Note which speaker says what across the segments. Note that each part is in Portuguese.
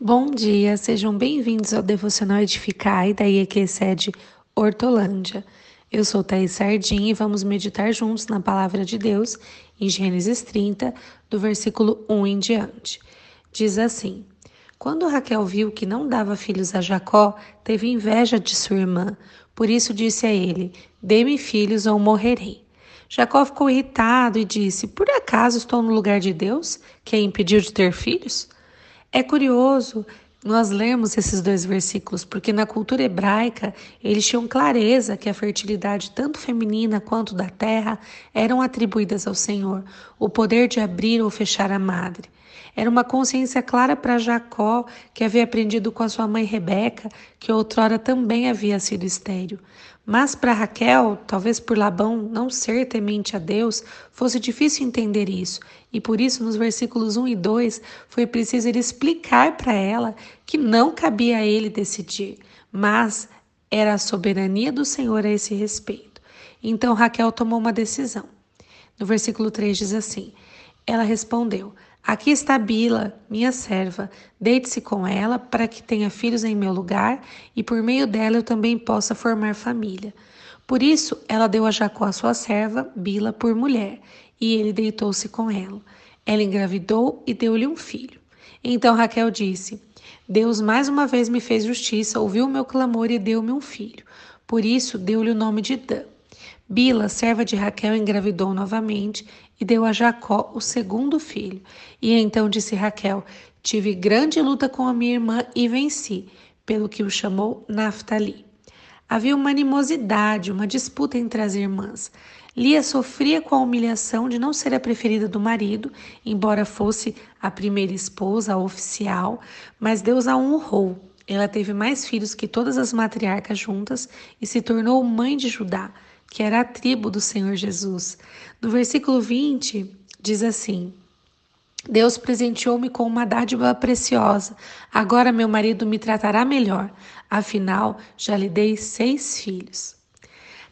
Speaker 1: Bom dia, sejam bem-vindos ao Devocional Edificai da IEQ Sede Hortolândia. Eu sou Thaís Sardim e vamos meditar juntos na Palavra de Deus em Gênesis 30, do versículo 1 em diante. Diz assim: Quando Raquel viu que não dava filhos a Jacó, teve inveja de sua irmã, por isso disse a ele: Dê-me filhos ou morrerei. Jacó ficou irritado e disse: Por acaso estou no lugar de Deus, que a impediu de ter filhos? É curioso nós lermos esses dois versículos, porque na cultura hebraica eles tinham clareza que a fertilidade, tanto feminina quanto da terra, eram atribuídas ao Senhor, o poder de abrir ou fechar a madre. Era uma consciência clara para Jacó, que havia aprendido com a sua mãe Rebeca, que outrora também havia sido estéril. Mas para Raquel, talvez por Labão não ser temente a Deus, fosse difícil entender isso, e por isso nos versículos 1 e 2 foi preciso ele explicar para ela que não cabia a ele decidir, mas era a soberania do Senhor a esse respeito. Então Raquel tomou uma decisão. No versículo 3 diz assim: Ela respondeu: Aqui está Bila, minha serva. Deite-se com ela para que tenha filhos em meu lugar e por meio dela eu também possa formar família. Por isso, ela deu a Jacó a sua serva, Bila, por mulher, e ele deitou-se com ela. Ela engravidou e deu-lhe um filho. Então Raquel disse: Deus mais uma vez me fez justiça, ouviu o meu clamor e deu-me um filho. Por isso, deu-lhe o nome de Dan. Bila, serva de Raquel, engravidou novamente e deu a Jacó o segundo filho. E então disse Raquel: Tive grande luta com a minha irmã e venci, pelo que o chamou Naftali. Havia uma animosidade, uma disputa entre as irmãs. Lia sofria com a humilhação de não ser a preferida do marido, embora fosse a primeira esposa, a oficial, mas Deus a honrou. Ela teve mais filhos que todas as matriarcas juntas e se tornou mãe de Judá que era a tribo do Senhor Jesus. No versículo 20, diz assim: Deus presenteou-me com uma dádiva preciosa. Agora meu marido me tratará melhor. Afinal, já lhe dei seis filhos.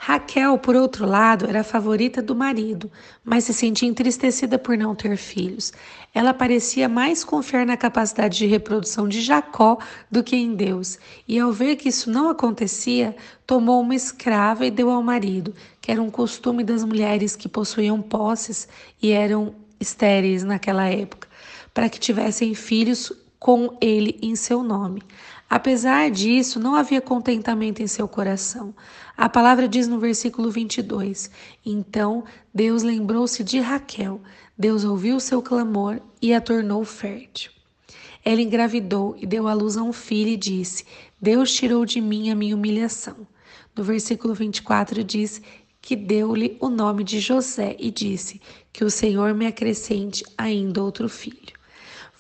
Speaker 1: Raquel, por outro lado, era a favorita do marido, mas se sentia entristecida por não ter filhos. Ela parecia mais confiar na capacidade de reprodução de Jacó do que em Deus, e ao ver que isso não acontecia, tomou uma escrava e deu ao marido, que era um costume das mulheres que possuíam posses e eram estéreis naquela época, para que tivessem filhos com ele em seu nome. Apesar disso, não havia contentamento em seu coração. A palavra diz no versículo 22: Então Deus lembrou-se de Raquel, Deus ouviu seu clamor e a tornou fértil. Ela engravidou e deu à luz a um filho e disse: Deus tirou de mim a minha humilhação. No versículo 24 diz que deu-lhe o nome de José e disse: Que o Senhor me acrescente ainda outro filho.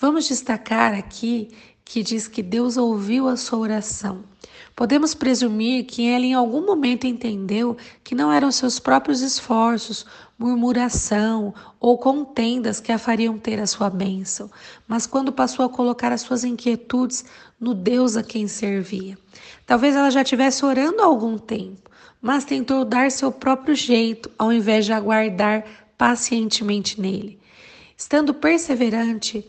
Speaker 1: Vamos destacar aqui que diz que Deus ouviu a sua oração. Podemos presumir que ela em algum momento entendeu que não eram seus próprios esforços, murmuração ou contendas que a fariam ter a sua bênção, mas quando passou a colocar as suas inquietudes no Deus a quem servia. Talvez ela já estivesse orando há algum tempo, mas tentou dar seu próprio jeito ao invés de aguardar pacientemente nele. Estando perseverante,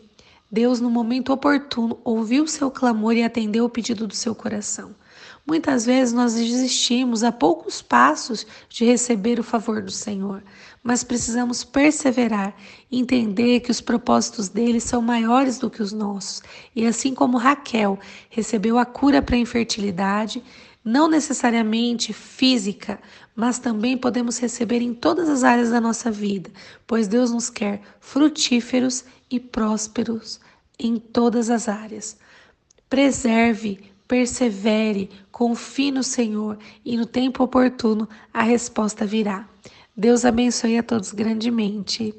Speaker 1: Deus, no momento oportuno, ouviu seu clamor e atendeu o pedido do seu coração. Muitas vezes nós desistimos a poucos passos de receber o favor do Senhor, mas precisamos perseverar entender que os propósitos dele são maiores do que os nossos. E assim como Raquel recebeu a cura para a infertilidade, não necessariamente física, mas também podemos receber em todas as áreas da nossa vida, pois Deus nos quer frutíferos e prósperos em todas as áreas. Preserve, persevere, confie no Senhor e no tempo oportuno a resposta virá. Deus abençoe a todos grandemente.